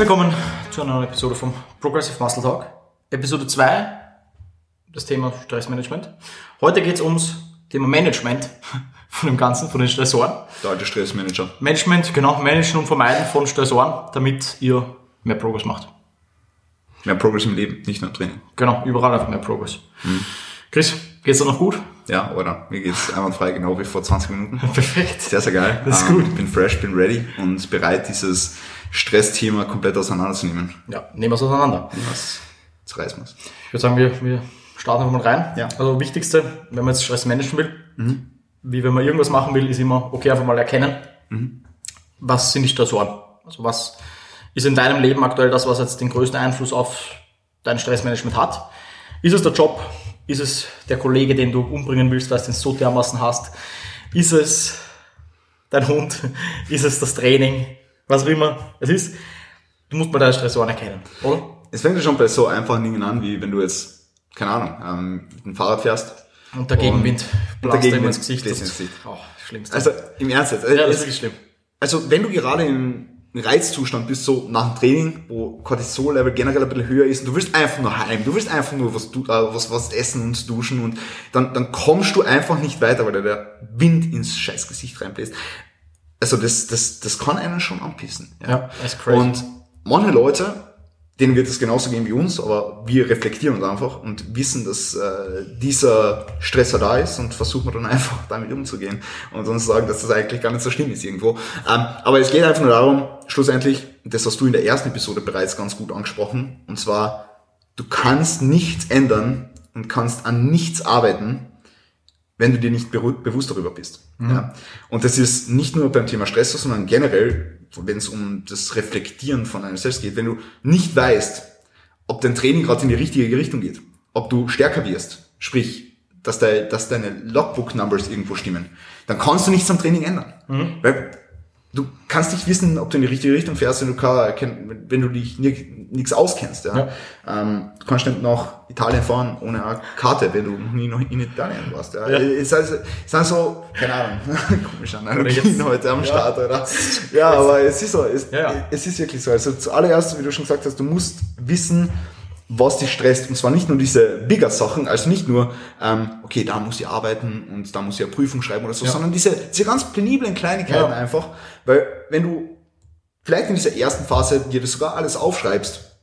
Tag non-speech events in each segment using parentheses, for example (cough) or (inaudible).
willkommen zu einer neuen Episode vom Progressive Muscle Talk. Episode 2, das Thema Stressmanagement. Heute geht es ums Thema Management (laughs) von dem Ganzen, von den Stressoren. Der alte Stressmanager. Management, genau, Managen und Vermeiden von Stressoren, damit ihr mehr Progress macht. Mehr Progress im Leben, nicht nur Training. Genau, überall einfach mehr Progress. Chris, geht's dir noch gut? Ja, oder? Mir geht's einwandfrei, genau wie vor 20 Minuten. (laughs) Perfekt. Sehr, sehr geil. Das ist Ähm, gut. Bin fresh, bin ready und bereit, dieses Stressthema komplett auseinanderzunehmen. Ja, nehmen wir es auseinander. Was zerreißen wir's. Ich würde sagen, wir, wir starten einfach mal rein. Ja. Also wichtigste, wenn man jetzt Stress managen will, wie wenn man irgendwas machen will, ist immer, okay, einfach mal erkennen, was sind die Stressoren? Also was ist in deinem Leben aktuell das, was jetzt den größten Einfluss auf dein Stressmanagement hat? Ist es der Job? Ist es der Kollege, den du umbringen willst, weil du den so dermaßen hast? Ist es dein Hund? (laughs) Ist es das Training? Was auch immer es ist. Du musst mal deine Stressoren erkennen, oder? Es fängt ja schon bei so einfachen Dingen an, wie wenn du jetzt, keine Ahnung, ähm, mit dem Fahrrad fährst. Und der Gegenwind blast dir ins Gesicht. Das ins ist Gesicht. oh, Schlimmste. Also im Ernst jetzt. ja, das ist wirklich schlimm. Also wenn du gerade im Reizzustand bist, so nach dem Training, wo Cortisol-Level generell ein bisschen höher ist und du willst einfach nur heim, du willst einfach nur was, du, äh, was, was essen und duschen und dann, dann kommst du einfach nicht weiter, weil dir der Wind ins scheiß Gesicht reinbläst. Also das, das, das kann einen schon anpissen. Ja, das ist crazy. Und manche Leute, denen wird es genauso gehen wie uns, aber wir reflektieren uns einfach und wissen, dass äh, dieser Stresser da ist und versuchen dann (laughs) einfach damit umzugehen und uns sagen, dass das eigentlich gar nicht so schlimm ist irgendwo. Ähm, aber es geht einfach nur darum, schlussendlich, das hast du in der ersten Episode bereits ganz gut angesprochen, und zwar, du kannst nichts ändern und kannst an nichts arbeiten, wenn du dir nicht bewusst darüber bist. Ja. Und das ist nicht nur beim Thema Stress so, sondern generell, wenn es um das Reflektieren von einem selbst geht, wenn du nicht weißt, ob dein Training gerade in die richtige Richtung geht, ob du stärker wirst, sprich, dass, de, dass deine Logbook-Numbers irgendwo stimmen, dann kannst du nichts am Training ändern. Weil du kannst nicht wissen, ob du in die richtige Richtung fährst, wenn du, wenn du dich nichts auskennst. Ja. Ähm, du kannst nicht nach Italien fahren ohne eine Karte, wenn du noch nie noch in Italien warst. Ja. Ja. Es, ist, es sind so, keine Ahnung, (laughs) komisch Analogien jetzt- heute am Ja. Start, oder? (laughs) Ja, aber es ist so, es, Ja, ja. es ist wirklich so. Also zuallererst, wie du schon gesagt hast, du musst wissen, was dich stresst. Und zwar nicht nur diese bigger Sachen, also nicht nur, ähm, okay, da muss ich arbeiten und da muss ich eine Prüfung schreiben oder so, Ja. sondern diese, diese ganz peniblen Kleinigkeiten Ja. einfach. Weil wenn du vielleicht in dieser ersten Phase dir das sogar alles aufschreibst,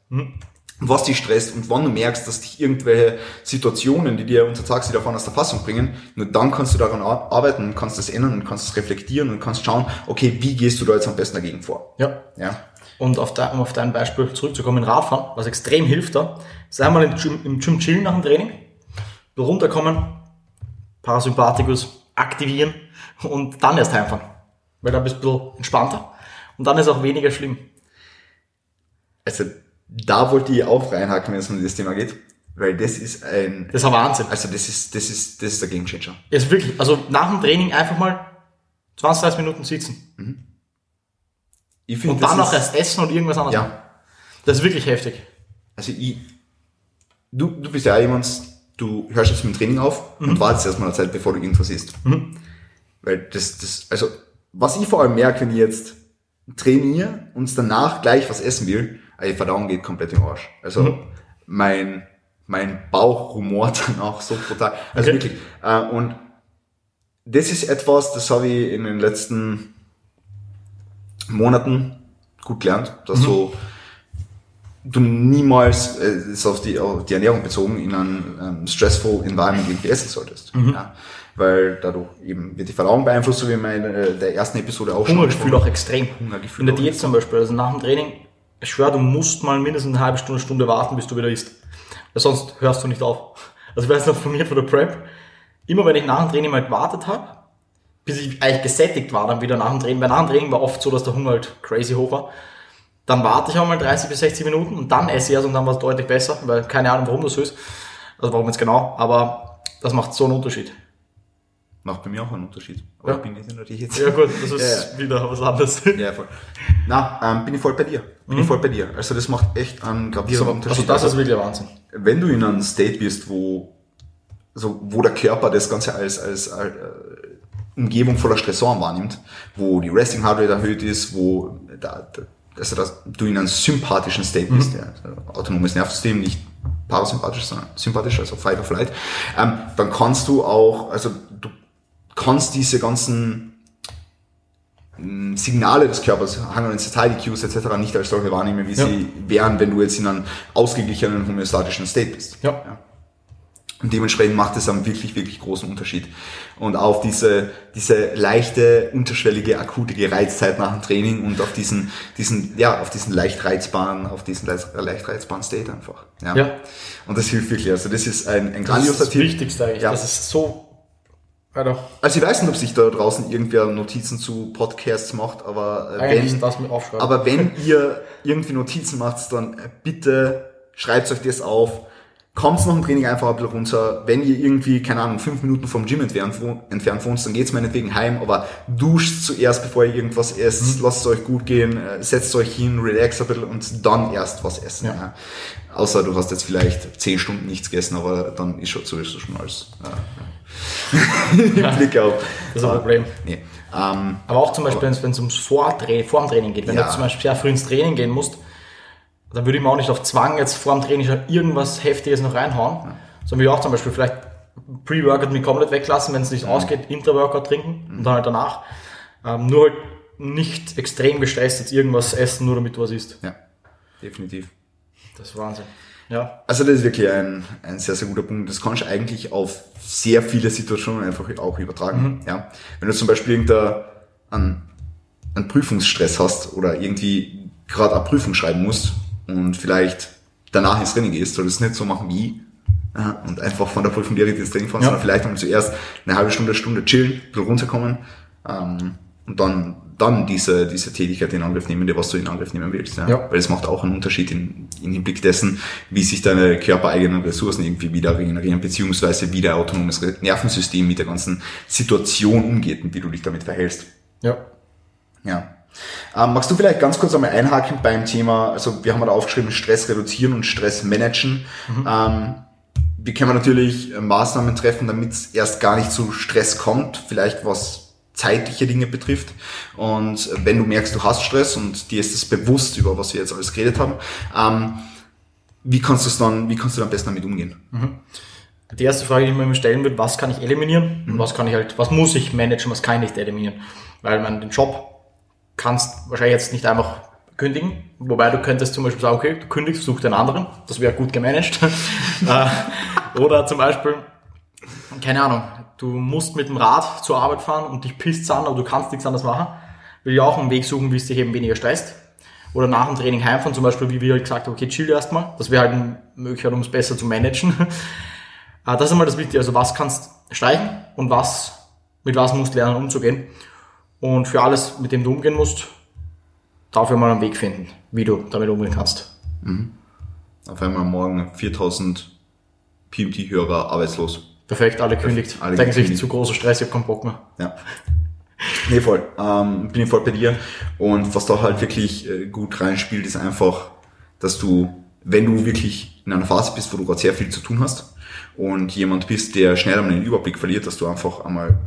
was dich stresst und wann du merkst, dass dich irgendwelche Situationen, die dir untertags wieder davon aus der Fassung bringen, nur dann kannst du daran ar- arbeiten und kannst das ändern und kannst es reflektieren und kannst schauen, okay, wie gehst du da jetzt am besten dagegen vor? Ja. Ja. Und auf dein, um auf dein Beispiel zurückzukommen, Radfahren, was extrem hilft da, ist einmal im Gym, im Gym chillen nach dem Training, runterkommen, Parasympathikus aktivieren und dann erst heimfahren. Weil dann bist du entspannter und dann ist auch weniger schlimm. Also da wollte ich auch reinhaken, wenn es um das Thema geht, weil das ist ein, Das ist ein Wahnsinn. also das ist, das ist, das ist der Gamechanger. Ist wirklich, also nach dem Training einfach mal 20, 30 Minuten sitzen. Ich finde, Und dann noch erst essen und irgendwas anderes machen. ja, Das ist wirklich heftig. also ich, du, du bist ja jemand, du hörst jetzt mit dem Training auf und wartest erstmal eine Zeit, bevor du irgendwas isst. Weil das, das, also, was ich vor allem merke, wenn ich jetzt trainiere und danach gleich was essen will, die Verdauung geht komplett im Arsch. Also, mein, mein Bauch rumort (laughs) dann auch so brutal. Also Okay. wirklich. Äh, und das ist etwas, das habe ich in den letzten Monaten gut gelernt, dass so du niemals, äh, ist auf die, auf die Ernährung bezogen, in einem ähm, stressful environment irgendwie essen solltest. Ja? Weil dadurch eben wird die Verdauung beeinflusst, so wie wir in äh, der ersten Episode auch schon Hungergefühl auch extrem. Hungergefühl In der Diät zum Beispiel, also nach dem Training, ich schwöre, du musst mal mindestens eine halbe Stunde, Stunde warten, bis du wieder isst. Weil sonst hörst du nicht auf. Also ich weiß noch von mir, von der Prep, immer wenn ich nach dem Training mal gewartet habe, bis ich eigentlich gesättigt war dann wieder nach dem Training, weil nach dem Training war oft so, dass der Hunger halt crazy hoch war, dann warte ich auch mal 30 bis 60 Minuten und dann esse ich erst und dann war es deutlich besser, weil keine Ahnung, warum das so ist. Also warum jetzt genau, aber das macht so einen Unterschied. Macht bei mir auch einen Unterschied. Aber Ja. ich bin nicht natürlich jetzt. Ja gut, das (laughs) ist Ja, wieder was anderes. (laughs) Ja, voll. Na, ähm, bin ich voll bei dir. Bin ich voll bei dir. Also das macht echt einen gravierenden Also Unterschied. das ist wirklich ein Wahnsinn. wenn du in einem State bist, wo, also wo der Körper das Ganze als, als, äh, Umgebung voller Stressoren wahrnimmt, wo die Resting Heart Rate erhöht ist, wo der, der also dass du in einem sympathischen State bist, ja, also autonomes Nervensystem, nicht parasympathisch, sondern sympathisch, also Fight or Flight, ähm, dann kannst du auch, also du kannst diese ganzen mh, Signale des Körpers, Hunger and Satiety Cues etc. nicht als solche wahrnehmen, wie Ja. sie wären, wenn du jetzt in einem ausgeglichenen homöostatischen State bist. Ja. Und dementsprechend macht es einen wirklich, wirklich großen Unterschied. Und auf diese, diese leichte, unterschwellige, akute Gereiztheit nach dem Training und auf diesen, diesen, ja, auf diesen leicht reizbaren, auf diesen leicht reizbaren State einfach. Ja. Ja. Und das hilft wirklich. Also das ist ein, ein Das ist grandioser das Tipp. Wichtigste eigentlich. Ja. Das ist so. Also ich weiß nicht, ob sich da draußen irgendwer Notizen zu Podcasts macht, aber äh, eigentlich wenn, das mit aufschreiben. aber wenn (laughs) ihr irgendwie Notizen macht, dann äh, bitte schreibt euch das auf. Kommt nach dem Training einfach ein bisschen runter. Wenn ihr irgendwie, keine Ahnung, fünf Minuten vom Gym entfernt, wo, entfernt wohnt, dann geht's meinetwegen heim, aber duscht zuerst, bevor ihr irgendwas esst, lasst es euch gut gehen, äh, setzt euch hin, relax ein bisschen und dann erst was essen. Ja. Ja. Außer du hast jetzt vielleicht zehn Stunden nichts gegessen, aber dann ist schon sowieso schon alles äh, (laughs) im Blick auf. Das ist ein Problem. Nee. Ähm, Aber auch zum Beispiel, wenn es ums Vortra vorm Training geht. Wenn Ja. du zum Beispiel sehr früh ins Training gehen musst, dann würde ich mir auch nicht auf Zwang jetzt vor dem Training schon irgendwas Heftiges noch reinhauen. Sondern würde ich auch zum Beispiel vielleicht Pre-Workout mich komplett weglassen, wenn es nicht ausgeht, Intra-Workout trinken und dann halt danach. Ähm, nur halt nicht extrem gestresst jetzt irgendwas essen, nur damit du was isst. ja, definitiv. Das ist Wahnsinn. Ja. Also das ist wirklich ein, ein sehr, sehr guter Punkt. Das kannst du eigentlich auf sehr viele Situationen einfach auch übertragen. Ja. Wenn du zum Beispiel irgendeinen einen, einen Prüfungsstress hast oder irgendwie gerade eine Prüfung schreiben musst und vielleicht danach ins Training gehst, solltest du es nicht so machen wie ja, und einfach von der Prüfung direkt ins Training fahren, Ja. sondern vielleicht einmal zuerst eine halbe Stunde, Stunde chillen, ein runterkommen ähm, und dann, dann diese, diese Tätigkeit in Angriff nehmen, die was du in Angriff nehmen willst. Ja. Ja. Weil es macht auch einen Unterschied in, in Hinblick dessen, wie sich deine körpereigenen Ressourcen irgendwie wieder regenerieren, beziehungsweise wie dein autonomes Nervensystem mit der ganzen Situation umgeht und wie du dich damit verhältst. Ja. Ja. Ähm, magst du vielleicht ganz kurz einmal einhaken beim Thema, also wir haben da aufgeschrieben, Stress reduzieren und Stress managen. Ähm, wie kann man natürlich äh, Maßnahmen treffen, damit es erst gar nicht zu Stress kommt, vielleicht was zeitliche Dinge betrifft. Und äh, wenn du merkst, du hast Stress und dir ist es bewusst, über was wir jetzt alles geredet haben, ähm, wie kannst du es dann, wie kannst du dann am besten damit umgehen? Die erste Frage, die ich mir immer stellen würde, was kann ich eliminieren und was kann ich halt, was muss ich managen, was kann ich nicht eliminieren? Weil man den Job kannst wahrscheinlich jetzt nicht einfach kündigen, wobei du könntest zum Beispiel sagen, okay, du kündigst, such den anderen, das wäre gut gemanagt. (laughs) Äh, Oder zum Beispiel, keine Ahnung, du musst mit dem Rad zur Arbeit fahren und dich pisst an, aber du kannst nichts anderes machen. Will ich auch einen Weg suchen, wie es dich eben weniger stresst. Oder nach dem Training heimfahren, zum Beispiel, wie wir halt gesagt haben, okay, chill erstmal. Das wäre halt eine Möglichkeit, um es besser zu managen. Ah, (laughs) Das ist einmal das Wichtige. Also was kannst streichen und was, mit was musst du lernen umzugehen. Und für alles, mit dem du umgehen musst, dafür mal einen Weg finden, wie du damit umgehen kannst. Auf einmal morgen 4000 PMT-Hörer arbeitslos. Perfekt, alle kündigt. Alle Denken sich gekündigt. zu großer Stress, ich hab keinen Bock mehr. Ja. Nee, voll. Ähm, bin ich voll bei dir. Und was da halt wirklich äh, gut reinspielt, ist einfach, dass du, wenn du wirklich in einer Phase bist, wo du gerade sehr viel zu tun hast und jemand bist, der schnell einmal den Überblick verliert, dass du einfach einmal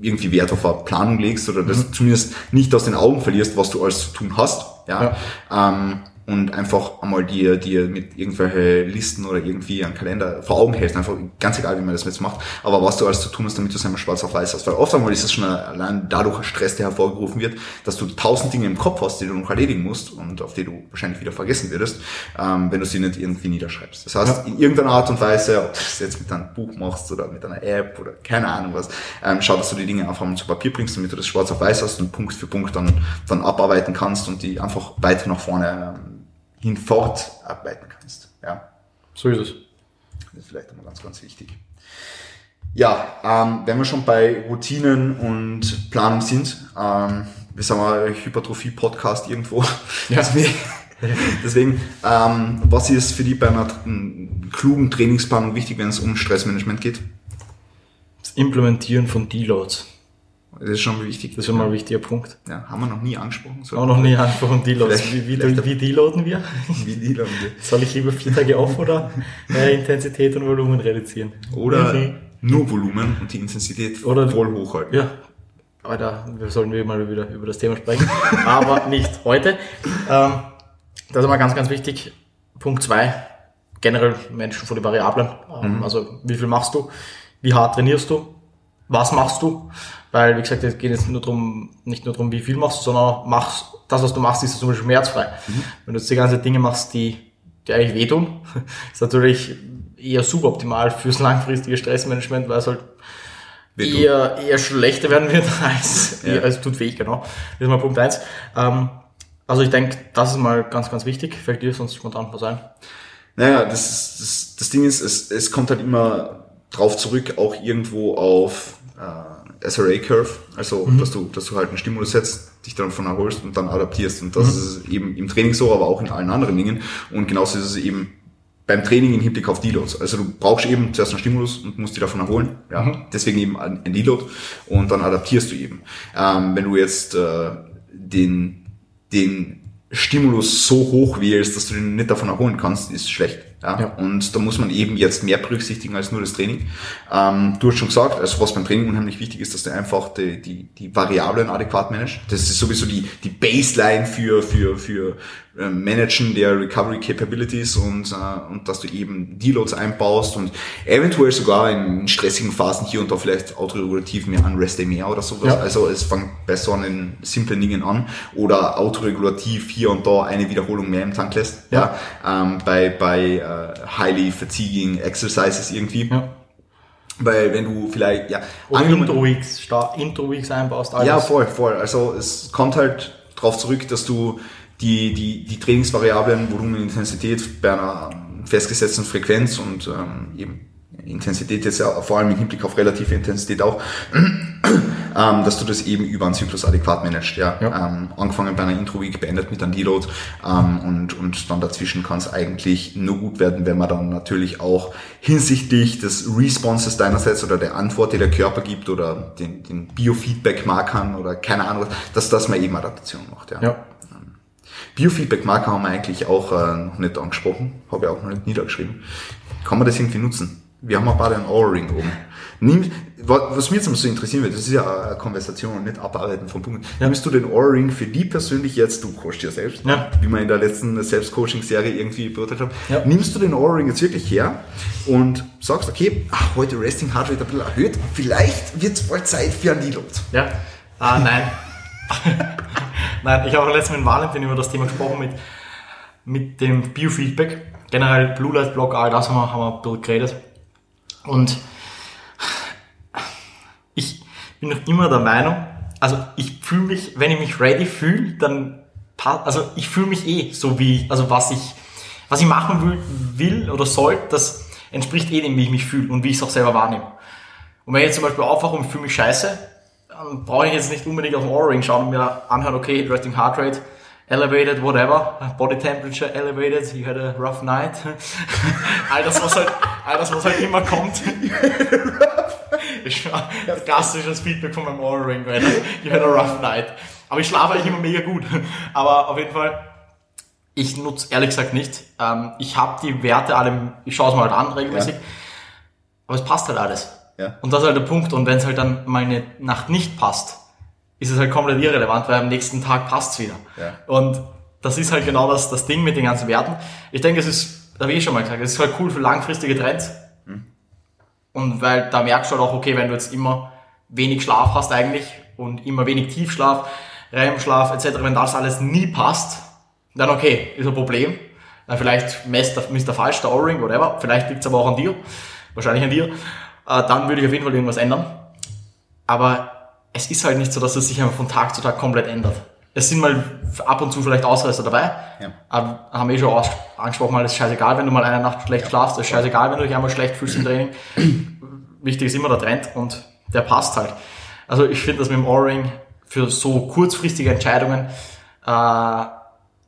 irgendwie Wert auf eine Planung legst oder das zumindest nicht aus den Augen verlierst, was du alles zu tun hast. Ja. Ähm, und einfach einmal dir, dir mit irgendwelche Listen oder irgendwie einen Kalender vor Augen hältst, einfach ganz egal, wie man das jetzt macht, aber was du alles zu tun hast, damit du es einmal schwarz auf weiß hast. Weil oft einmal ist es schon allein dadurch ein Stress, der hervorgerufen wird, dass du tausend Dinge im Kopf hast, die du noch erledigen musst und auf die du wahrscheinlich wieder vergessen würdest, ähm, wenn du sie nicht irgendwie niederschreibst. Das heißt, in irgendeiner Art und Weise, ob du das jetzt mit einem Buch machst oder mit einer App oder keine Ahnung was, ähm, schau, dass du die Dinge einfach mal zu Papier bringst, damit du das schwarz auf weiß hast und Punkt für Punkt dann, dann abarbeiten kannst und die einfach weiter nach vorne ähm, hinfort arbeiten kannst. Ja, So ist es. das ist vielleicht immer ganz, ganz wichtig. Ja, ähm, wenn wir schon bei Routinen und Planung sind, ähm, wir sagen mal Hypertrophie-Podcast irgendwo. Ja. (laughs) Deswegen, deswegen ähm, was ist für dich bei einer klugen Trainingsplanung wichtig, wenn es um Stressmanagement geht? Das Implementieren von Deloads. Das ist schon wichtig. Das ist schon mal ein wichtiger Punkt. ja, haben wir noch nie angesprochen. So Auch noch nie angesprochen, Deloads. Wie, wie, vielleicht- wie deloaden wir? Wie dann geht. Soll ich lieber vier Tage auf oder äh, Intensität und Volumen reduzieren? Oder Mhm. nur Volumen und die Intensität Oder- voll hochhalten. Ja, Alter, wir sollen wir mal wieder über das Thema sprechen, aber nicht heute. Ähm, das ist mal ganz, ganz wichtig. Punkt zwei generell Menschen vor die Variablen. Ähm, mhm. Also wie viel machst du? Wie hart trainierst du? Was machst du? Weil, wie gesagt, es geht jetzt nur darum, nicht nur darum, wie viel machst du, sondern machst, das, was du machst, ist zum Beispiel schmerzfrei. Mhm. Wenn du jetzt die ganzen Dinge machst, die, die eigentlich wehtun, (laughs) ist natürlich eher suboptimal fürs langfristige Stressmanagement, weil es halt eher, eher schlechter werden wird (laughs) als, ja. als tut weh, genau. Das ist mal Punkt eins. Ähm, also ich denke, das ist mal ganz, ganz wichtig. Fällt dir sonst spontan was ein? Naja, das, das, das Ding ist, es, es kommt halt immer drauf zurück, auch irgendwo auf äh, SRA-Curve, also mhm. dass du, dass du halt einen Stimulus setzt, dich dann davon erholst und dann adaptierst. Und das mhm. ist eben im Training so, aber auch in allen anderen Dingen. Und genauso ist es eben beim Training im Hinblick auf Deloads. Also du brauchst eben zuerst einen Stimulus und musst dich davon erholen. Ja? Mhm. Deswegen eben ein Deload und dann adaptierst du eben. Ähm, wenn du jetzt äh, den, den Stimulus so hoch wählst, dass du den nicht davon erholen kannst, ist schlecht. Ja? ja? Und da muss man eben jetzt mehr berücksichtigen als nur das Training. Ähm, du hast schon gesagt, also was beim Training unheimlich wichtig ist, dass du einfach die, die, die Variablen adäquat managst. Das ist sowieso die, die Baseline für, für, für äh, Managen der Recovery Capabilities und, äh, und dass du eben Deloads einbaust und eventuell sogar in stressigen Phasen hier und da vielleicht autoregulativ mehr an Rest Day mehr oder sowas. Ja. Also es fängt bei so einen simplen Dingen an oder autoregulativ hier und da eine Wiederholung mehr im Tank lässt. Ja. ja ähm, bei bei äh, highly fatiguing exercises irgendwie. Ja. Weil wenn du vielleicht, ja. Oder Intro-Weeks, Intro-Weeks einbaust, alles. Ja, voll, voll. Also es kommt halt drauf zurück, dass du die, die, die Trainingsvariablen, Volumen, Intensität bei einer festgesetzten Frequenz und ähm, eben Intensität jetzt ja vor allem im Hinblick auf relative Intensität auch, (clears throat) ähm, dass du das eben über einen Zyklus adäquat managst. Ja? ja. Ähm, angefangen bei einer Intro-Week, beendet mit einem Deload ähm, und, und dann dazwischen kann es eigentlich nur gut werden, wenn man dann natürlich auch hinsichtlich des Responses deinerseits oder der Antwort, die der Körper gibt oder den, den Biofeedback-Markern oder keine Ahnung, dass, dass man eben Adaptation macht. Ja. ja. Biofeedback-Marker haben wir eigentlich auch äh, noch nicht angesprochen, habe ich auch noch nicht niedergeschrieben. Kann man das irgendwie nutzen? Wir haben ein paar den Ohrring oben. Nimm, was mir jetzt mal so interessieren wird, das ist ja eine Konversation und nicht abarbeiten vom Punkt. Ja. Nimmst du den Ohrring für die persönlich jetzt, du coachst ja selbst, ja. wie wir in der letzten Selbstcoaching-Serie irgendwie beurteilt haben, ja. nimmst du den Ohrring jetzt wirklich her und sagst, okay, ach, heute Resting Heart Rate ein bisschen erhöht, vielleicht wird es bald Zeit für ein Deload. Ja, ah, nein. (laughs) Nein, ich habe letztens mit Valentin über das Thema gesprochen, mit, mit dem Biofeedback. Generell Blue Light Block, all das haben wir, haben wir ein bisschen geredet. Und ich bin noch immer der Meinung, also ich fühle mich, wenn ich mich ready fühle, dann also ich fühle mich eh so wie, also was ich, was ich machen will, will oder soll, das entspricht eh dem, wie ich mich fühle und wie ich es auch selber wahrnehme. Und wenn ich jetzt zum Beispiel aufwache und fühle mich scheiße, dann brauche ich jetzt nicht unbedingt auf den Ohrring schauen und mir anhören, okay, resting heart rate, elevated, whatever, body temperature elevated, you had a rough night. (laughs) all das, was halt, all das, was halt immer kommt. (laughs) (laughs) ist klassisches Feedback von meinem Ohrring, you had a rough night. Aber ich schlafe eigentlich immer mega gut. Aber auf jeden Fall, ich nutze ehrlich gesagt nicht. Ähm, ich habe die Werte alle, ich schaue es mal halt an regelmäßig. Ja. Aber es passt halt alles. Ja. Und das ist halt der Punkt. Und wenn es halt dann mal eine Nacht nicht passt, ist es halt komplett irrelevant, weil am nächsten Tag passt's wieder. Ja. Und das ist halt genau das, das Ding mit den ganzen Werten. Ich denke, es ist, da habe ich schon mal gesagt, es ist halt cool für langfristige Trends. Mhm. Und weil da merkst du halt auch, okay, wenn du jetzt immer wenig Schlaf hast eigentlich und immer wenig Tiefschlaf, REM-Schlaf etc., wenn das alles nie passt, dann okay, ist ein Problem. Dann vielleicht misst der, misst der falsch, der O-Ring, whatever. Vielleicht liegt's aber auch an dir. Wahrscheinlich an dir. Äh, dann würde ich auf jeden Fall irgendwas ändern. Aber es ist halt nicht so, dass es sich einfach von Tag zu Tag komplett ändert. Es sind mal ab und zu vielleicht Ausreißer dabei. Ja. Aber haben wir eh schon angesprochen, mal ist scheißegal, wenn du mal eine Nacht schlecht ja. schlafst, es ist scheißegal, wenn du dich einmal schlecht fühlst im Training. Wichtig ist immer der Trend und der passt halt. Also ich finde das mit dem O-Ring für so kurzfristige Entscheidungen äh,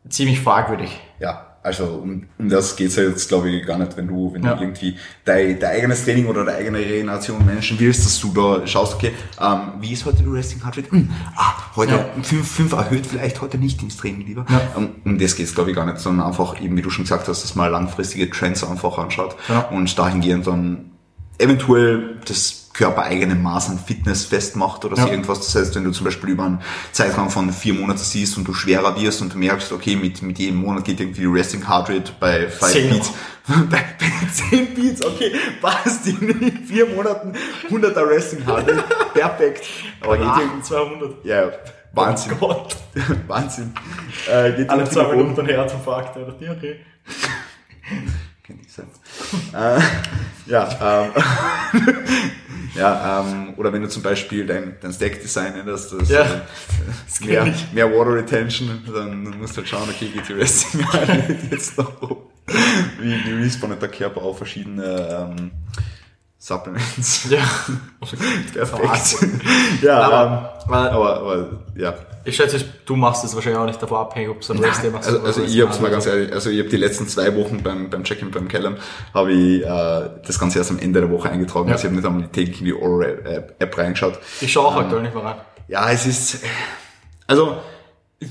ziemlich fragwürdig. Ja, also um, um das geht's ja jetzt, glaube ich, gar nicht, wenn du, wenn ja. du irgendwie dein, dein eigenes Training oder deine eigene Regeneration managen willst, dass du da schaust, okay, ähm, wie ist heute die Resting Heart Rate? Hm, ah, heute ja. fünf, fünf erhöht, vielleicht heute nicht ins Training lieber. Ja. Um, um das geht's, glaube ich, gar nicht, sondern einfach eben, wie du schon gesagt hast, dass man langfristige Trends einfach anschaut ja. und dahingehend dann eventuell das körpereigene Maß an Fitness festmacht oder so Ja. irgendwas. Das heißt, wenn du zum Beispiel über einen Zeitraum von vier Monaten siehst und du schwerer wirst und du merkst, okay, mit, mit jedem Monat geht irgendwie die Resting Heart Rate bei 5 Zehn. Beats. (laughs) bei, bei 10 Beats, okay, passt in vier Monaten 100er Resting Heart Rate. (laughs) Perfekt. Aber geht irgendwie, 200. ja, Wahnsinn. Oh Gott. (laughs) Wahnsinn. Äh, geht Alle zwei Minuten ein Herzinfarkt, oder? Ja, okay. Kennt ich selbst. äh, ja, ähm, ja, ähm, oder wenn du zum Beispiel dein, dein Stack-Design änderst, das, Ja, äh, das mehr, mehr Water Retention, dann musst du halt schauen, okay, geht die Resting (laughs) jetzt noch hoch. Wie, wie respawnet der Körper auf verschiedene ähm, Supplements. Ja. (laughs) Perfekt. (laughs) ja, Aber, ähm, aber, aber ja. ich schätze, du machst es wahrscheinlich auch nicht davon abhängig, ob es ein Race-Day machst. Also, also ich hab's mal ganz ehrlich, also ich habe die letzten zwei Wochen beim, beim Check-in beim Callum, habe ich äh, das Ganze erst am Ende der Woche eingetragen. Ja. Also ich habe nicht einmal täglich in die Oral-App reingeschaut. Ich schaue auch aktuell nicht mehr rein. Ja, es ist, also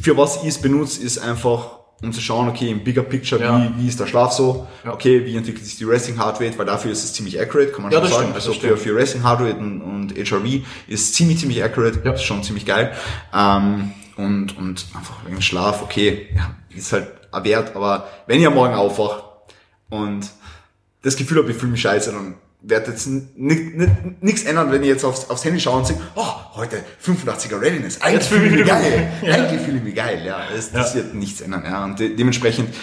für was ich es benutze, ist einfach, um zu schauen, okay, im Bigger Picture, Ja. wie, wie ist der Schlaf so, Ja. okay, wie entwickelt sich die Resting Heart Rate, weil dafür ist es ziemlich accurate, kann man Ja, schon das sagen. stimmt, also für, für Resting Heart Rate und, und HRV ist ziemlich, ziemlich accurate, Ja. ist schon ziemlich geil. Ähm, und, und einfach wegen Schlaf, okay, ja, ist halt ein Wert, aber wenn ich am Morgen aufwache und das Gefühl habe, ich fühle mich scheiße, dann werde jetzt nichts ändern, wenn ich jetzt aufs, aufs Handy schaue und sehe, oh, heute 85er Readiness. Eigentlich fühle ich ich mich geil. Ja. Eigentlich fühle ich mich geil, ja. Das, das Ja. wird nichts ändern, ja. Und de dementsprechend,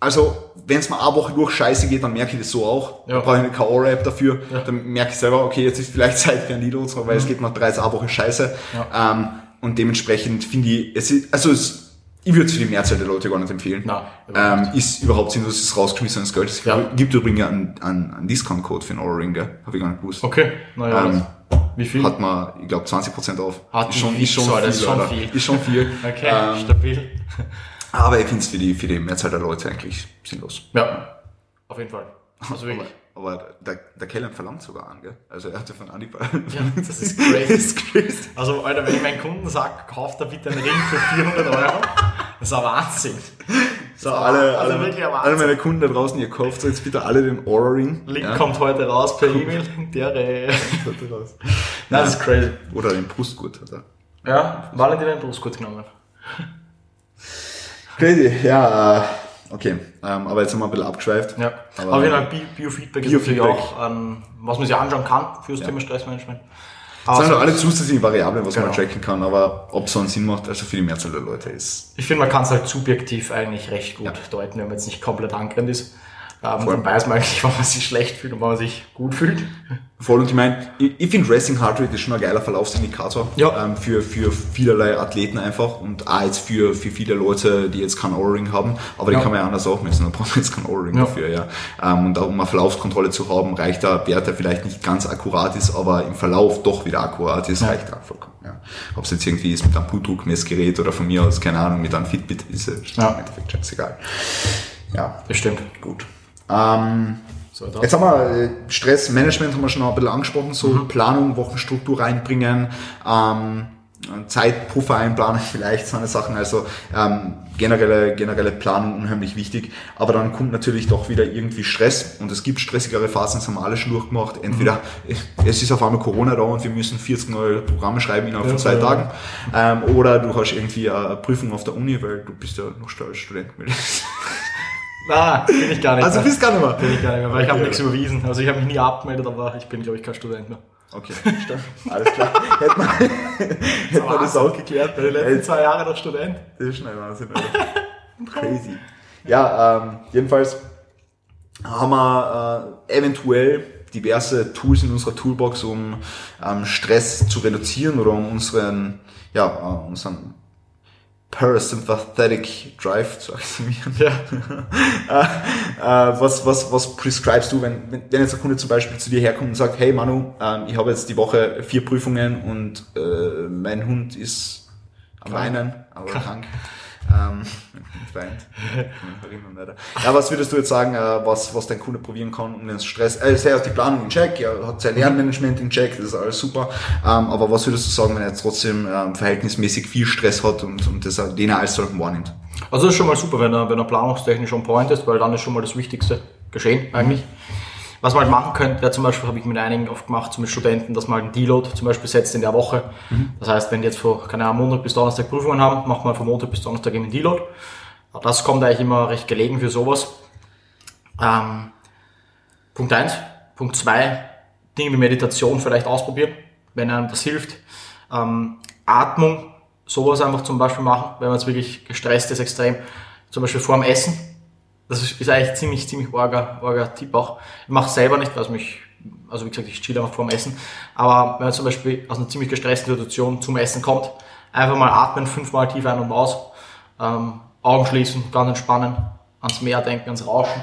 also, wenn es mal eine Woche durch scheiße geht, dann merke ich das so auch. Ja. Da brauche ich eine K.O.-App dafür. Ja. Mhm. Dann merke ich selber, okay, jetzt ist vielleicht (laughs) Zeit für ein Deload, weil es geht noch bereits eine Woche scheiße. Ähm, und dementsprechend finde ich, es ist, also es, ich würde es für die Mehrzahl der Leute gar nicht empfehlen. Nein, überhaupt ähm, ist überhaupt sinnlos, ist rausgeschmissenes Geld. Es Ja. gibt übrigens einen, einen, einen Discount-Code für einen Aura-Ring, gell? Habe ich gar nicht gewusst. Okay, naja. Ähm, wie viel? Hat man, ich glaube, 20% auf. Hat ist schon, ist schon viel, das ist schon viel. Ist schon viel. (laughs) okay, ähm, stabil. aber ich finde es für die, für die Mehrzahl der Leute eigentlich sinnlos. Ja, auf jeden Fall. Also wirklich. Aber, der, der Kellen verlangt sogar an, gell? Also er hatte von Anhieb. Ja, (laughs) das ist crazy. das ist crazy. Also, Alter, wenn ich meinen Kunden sage, kauft da bitte einen Ring für 400 Euro, das ist ein Wahnsinn. So, alle, also alle, wirklich ein alle meine Kunden da draußen, ihr kauft jetzt bitte alle den Aura Ring. Link kommt heute raus per E-Mail. Der, äh, (laughs) raus. Nein, das ist crazy. Oder den Brustgurt. Oder? Ja, Valentin den Brustgurt genommen. Crazy, ja, äh, okay. Ähm, aber jetzt haben wir ein bisschen abgeschweift. Ja. Aber- Aber, genau, Bi- Biofeedback ist natürlich auch, ähm, was man sich anschauen kann fürs Thema Stressmanagement. Das sind Also, doch alle zusätzlichen Variablen, was man Genau. tracken kann, aber ob so einen Sinn macht, also für die Mehrzahl der Leute ist. ich finde, man kann es halt subjektiv eigentlich recht gut deuten, wenn man jetzt nicht komplett angerannt ist. Ähm, allem- dann weiß man eigentlich, (laughs) wann man sich schlecht fühlt und wann man sich gut fühlt. Voll und ich meine, ich, ich finde Resting Heart Rate ist schon ein geiler Verlaufsindikator Ja. ähm, für, für vielerlei Athleten einfach und auch jetzt für, für viele Leute, die jetzt keinen O-Ring haben, aber die Ja. kann man ja anders auch messen, da braucht man jetzt keinen O-Ring Ja. dafür, ja. Ähm, und auch um eine Verlaufskontrolle zu haben, reicht da Wert, der vielleicht nicht ganz akkurat ist, aber im Verlauf doch wieder akkurat ist, reicht da vollkommen, ja. Ob es jetzt irgendwie ist mit einem Blutdruckmessgerät oder von mir aus, keine Ahnung, mit einem Fitbit, ist es Ja. im Endeffekt scheißegal. Ja, Das stimmt. gut. Ähm, So. Jetzt haben wir äh, Stressmanagement haben wir schon ein bisschen angesprochen, so Mhm. Planung, Wochenstruktur reinbringen, ähm, Zeitpuffer einplanen (laughs) vielleicht, so eine Sachen, also ähm, generelle, generelle Planung unheimlich wichtig, aber dann kommt natürlich doch wieder irgendwie Stress und es gibt stressigere Phasen, das haben wir alle schon durchgemacht, entweder Mhm. es ist auf einmal Corona da und wir müssen 40 neue Programme schreiben innerhalb von Ja, zwei ja. Tagen ähm, oder du hast irgendwie eine Prüfung auf der Uni, weil du bist ja noch Student gemeldet. (laughs) (laughs) Nein, bin ich gar nicht Also mehr. bist gar nicht mehr. Bin ich gar nicht mehr, weil ich habe nichts überwiesen. Also ich habe mich nie abgemeldet, aber ich bin, glaube ich, kein Student mehr. Okay, stimmt. Alles klar. Hätte man, (laughs) hätte man das auch geklärt. Die letzten zwei Jahre noch Student. Das ist schnell Wahnsinn, Alter. Crazy. Ja, ähm, jedenfalls haben wir äh, eventuell diverse Tools in unserer Toolbox, um ähm, Stress zu reduzieren oder um unseren, ja, äh, unseren Parasympathetic Drive zu aktivieren. Ja. äh, was, was, was prescribest du, wenn, wenn jetzt ein Kunde zum Beispiel zu dir herkommt und sagt, hey Manu, ähm, ich habe jetzt die Woche vier Prüfungen und äh, mein Hund ist am Krank. Weinen, aber krank. Ähm, (laughs) leider. Ja, was würdest du jetzt sagen, äh, was, was dein Kunde probieren kann, um den Stress, äh, er hat die Planung in Check, er hat sein Lernmanagement in Check, das ist alles super, ähm, aber was würdest du sagen, wenn er jetzt trotzdem ähm, verhältnismäßig viel Stress hat und, und das, den er als solchen wahrnimmt? Also das ist schon mal super, wenn er, wenn er planungstechnisch on point ist, weil dann ist schon mal das Wichtigste geschehen eigentlich. Was man halt machen könnte, wäre zum Beispiel, habe ich mit einigen oft gemacht, so mit Studenten, dass man halt einen Deload zum Beispiel setzt in der Woche. Mhm. Das heißt, wenn die jetzt vor, keine Ahnung, Montag bis Donnerstag Prüfungen haben, macht man von Montag bis Donnerstag eben einen Deload. Das kommt eigentlich immer recht gelegen für sowas. Ähm, Punkt eins, Punkt zwei, Dinge wie Meditation vielleicht ausprobieren, wenn einem das hilft. Ähm, Atmung, sowas einfach zum Beispiel machen, wenn man jetzt wirklich gestresst ist, extrem. Zum Beispiel vor dem Essen. Das ist, ist eigentlich ziemlich, ziemlich orga, orga Tipp auch. Ich mache selber nicht, weil es mich, also wie gesagt, ich chill einfach vor dem Essen. Aber wenn man zum Beispiel aus einer ziemlich gestressten Situation zum Essen kommt, einfach mal atmen, fünfmal tief ein und aus, ähm, Augen schließen, ganz entspannen, ans Meer denken, ans Rauschen.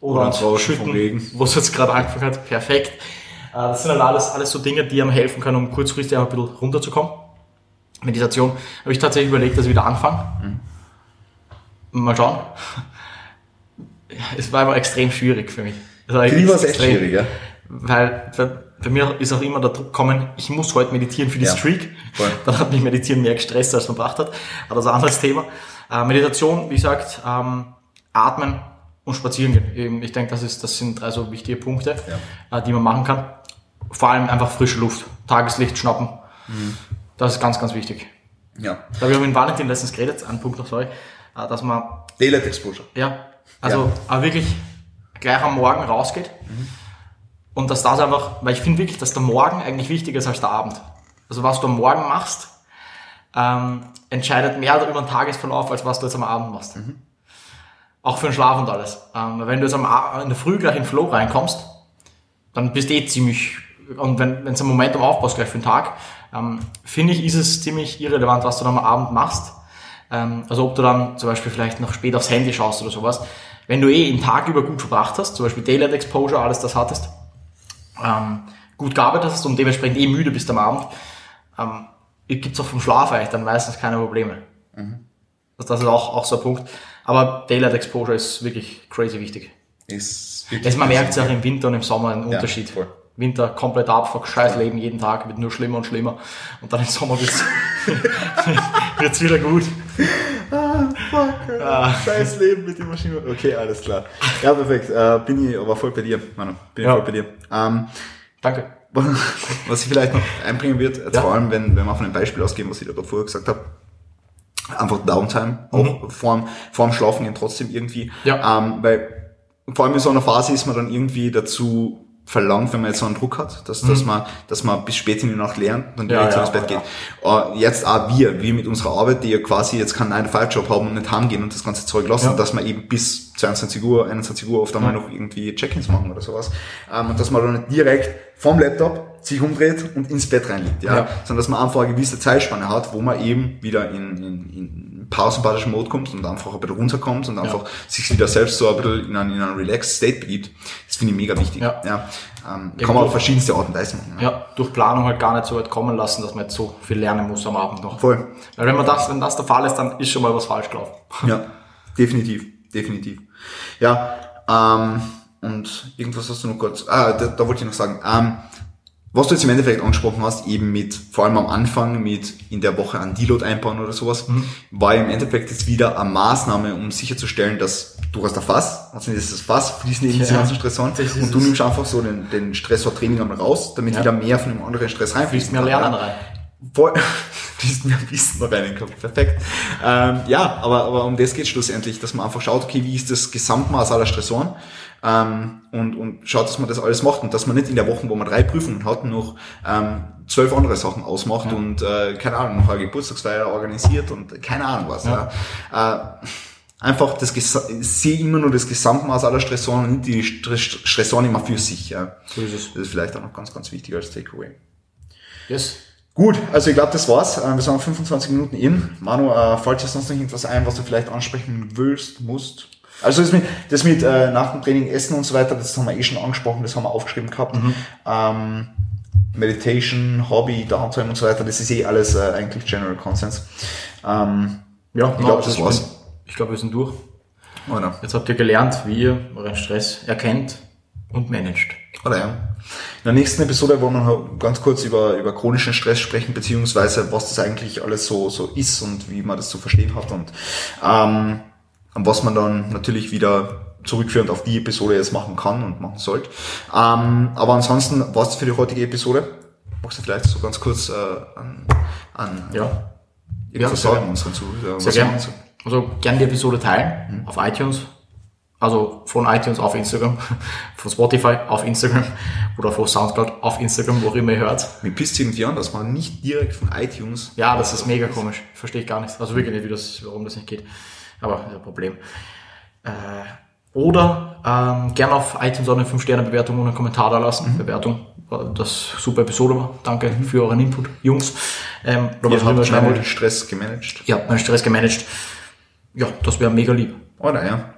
Oder, oder ans Rauschen Schütten, wo es jetzt gerade angefangen hat. Perfekt. Äh, das sind halt alles, alles so Dinge, die einem helfen können, um kurzfristig ein bisschen runterzukommen. Meditation habe ich tatsächlich überlegt, dass ich wieder anfange. Mhm. Mal schauen. Es war aber extrem schwierig für mich. Für dich war es echt schwierig, ja. Weil bei, bei, mir ist auch immer der Druck gekommen, ich muss heute meditieren für die ja, Streak. Voll. Dann hat mich Meditieren mehr gestresst, als man gebracht hat. Aber das ist ein anderes Thema. Äh, Meditation, wie gesagt, ähm, atmen und spazieren gehen. Ich denke, das, ist, das sind drei so wichtige Punkte, ja. äh, die man machen kann. Vor allem einfach frische Luft, Tageslicht schnappen. Mhm. Das ist ganz, ganz wichtig. Ja. Da habe ich mit Valentin letztens geredet, ein Punkt noch, sorry, äh, dass man... Daylight Exposure. Ja, also ja. aber wirklich gleich am Morgen rausgeht. Mhm. Und dass das einfach, weil ich finde wirklich, dass der Morgen eigentlich wichtiger ist als der Abend. Also was du am Morgen machst, ähm, entscheidet mehr über den Tagesverlauf, als was du jetzt am Abend machst. Mhm. Auch für den Schlaf und alles. Ähm, wenn du jetzt am, in der Früh gleich in den Flow reinkommst, dann bist du eh ziemlich, und wenn es ein Momentum aufbaust gleich für den Tag, ähm, finde ich, ist es ziemlich irrelevant, was du dann am Abend machst. Ähm, also ob du dann zum Beispiel vielleicht noch spät aufs Handy schaust oder sowas. Wenn du eh den Tag über gut verbracht hast, zum Beispiel Daylight Exposure, alles das hattest, ähm, gut gearbeitet hast und dementsprechend eh müde bist am Abend, ähm, gibt es auch vom Schlaf eigentlich dann meistens keine Probleme. Mhm. Also das ist auch, auch so ein Punkt. Aber Daylight Exposure ist wirklich crazy wichtig. Ist wirklich man merkt es auch im Winter und im Sommer einen Unterschied. Ja, voll. Winter komplett ab, scheiß Leben jeden Tag, wird nur schlimmer und schlimmer. Und dann im Sommer wird's, (laughs) wird's wieder gut. Ah, fuck. Ah. Scheiß Leben mit dem Maschinen. Okay, alles klar. Ja, perfekt. Äh, bin ich aber voll bei dir, Manu. Bin ja. voll bei dir. Ähm, Danke. Was ich vielleicht noch einbringen wird, jetzt ja. vor allem, wenn, wenn wir von einem Beispiel ausgehen, was ich da vorher gesagt habe, einfach Downtime, mhm. auch vorm, vorm Schlafen gehen trotzdem irgendwie. Ja. Ähm, weil vor allem in so einer Phase ist man dann irgendwie dazu verlangt, wenn man jetzt so einen Druck hat, dass, mhm. dass man, dass man bis spät in die Nacht lernt und direkt ja, ins Bett geht. Ja. Uh, jetzt auch wir, wir mit unserer Arbeit, die ja quasi jetzt keinen 9-5-Job haben und nicht heimgehen und das ganze Zeug lassen, ja. dass man eben bis 22 Uhr, 21 Uhr oft einmal noch irgendwie Check-ins machen oder sowas. Um, ähm, und dass man dann nicht direkt vom Laptop sich umdreht und ins Bett reinliegt, ja? ja. Sondern dass man einfach eine gewisse Zeitspanne hat, wo man eben wieder in, in, in pausenbadischen Mode kommt und einfach ein bisschen runterkommt und einfach ja. sich wieder selbst so ein bisschen in einen, in einen relaxed State begibt. Das finde ich mega wichtig. Ja. ja. Ähm, kann man auf verschiedenste Arten und Weise machen. Ja. ja, durch Planung halt gar nicht so weit kommen lassen, dass man jetzt so viel lernen muss am Abend noch. Voll. Weil wenn man das, wenn das der Fall ist, dann ist schon mal was falsch gelaufen. (laughs) Ja, definitiv, definitiv. Ja, ähm, und irgendwas hast du noch kurz, ah, da, da wollte ich noch sagen, ähm, was du jetzt im Endeffekt angesprochen hast, eben mit, vor allem am Anfang, mit in der Woche einen Deload einbauen oder sowas, mhm. war im Endeffekt jetzt wieder eine Maßnahme, um sicherzustellen, dass du hast ein Fass, also ist das Fass, fließen eben diese ganzen Stressoren und du nimmst einfach so den, den Stressor-Training einmal raus, damit ja. wieder mehr von dem anderen Stress reinfließt. mehr Lernen rein. Voll, (laughs) fließt mehr Wissen rein in den Kopf, perfekt. Ähm, ja, aber, aber um das geht schlussendlich, dass man einfach schaut, okay, wie ist das Gesamtmaß aller Stressoren ähm, und, und schaut, dass man das alles macht und dass man nicht in der Woche, wo man drei Prüfungen hat, noch ähm, zwölf andere Sachen ausmacht ja. und äh, keine Ahnung, noch eine Geburtstagsfeier organisiert und keine Ahnung was. Ja. ja. Äh, einfach das sehe immer nur das Gesamtmaß aller Stressoren und nicht die Stressoren immer für sich. Ja. So ist es. Das ist vielleicht auch noch ganz, ganz wichtig als Takeaway. Yes. Gut, also ich glaube, das war's. Äh, wir sind 25 Minuten in. Manu, äh, fällt dir sonst noch irgendwas ein, was du vielleicht ansprechen willst, musst? Also das mit, das mit äh, nach dem Training Essen und so weiter, das haben wir eh schon angesprochen, das haben wir aufgeschrieben gehabt. Mhm. Ähm, Meditation, Hobby, Downtime und so weiter, das ist eh alles äh, eigentlich General Consensus. Ähm, ja, ich glaube, das war's. Bin, ich glaube, wir sind durch. Oder? Jetzt habt ihr gelernt, wie ihr euren Stress erkennt und managt. Oder ja. In der nächsten Episode wollen wir ganz kurz über, über chronischen Stress sprechen, beziehungsweise was das eigentlich alles so, so ist und wie man das zu verstehen hat und ähm, was man dann natürlich wieder zurückführend auf die Episode jetzt machen kann und machen sollt. Ähm, aber ansonsten war es für die heutige Episode. Magst du vielleicht so ganz kurz äh, an, an Ja. irgendwas Ja, sehr sagen unseren Zuhörern? Sehr gerne. Also gerne die Episode teilen auf iTunes. Also von iTunes auf Instagram, (laughs) von Spotify auf Instagram oder von Soundcloud auf Instagram, wo auch immer ihr hört. Mir pisst irgendwie an, dass man nicht direkt von iTunes Ja, das ist mega komisch. Verstehe ich gar nicht. Also wirklich nicht, wie das, warum das nicht geht. Aber ein Problem. Äh, oder ähm, gerne auf iTunes auch eine 5-Sterne-Bewertung und einen Kommentar da lassen. Bewertung, weil das super Episode war. Danke für euren Input, Jungs. Ähm, oder was Ihr habt meinen. Stress gemanagt. Habt meinen Stress gemanagt. Ja, das wäre mega lieb. Oder ja.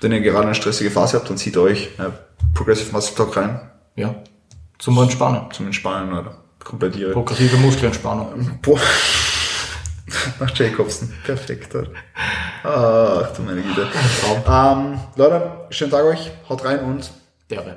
Wenn ihr gerade eine stressige Phase habt, dann zieht euch äh, Progressive Muscle Talk rein Ja, zum Entspannen. zum Entspannen oder komplett ihre. Progressive Muskelentspannung. Boah. (laughs) Nach Jacobsen. Perfekt. Alter. Ach du meine Güte. Ähm, Leute, schönen Tag euch. Haut rein und Derbe.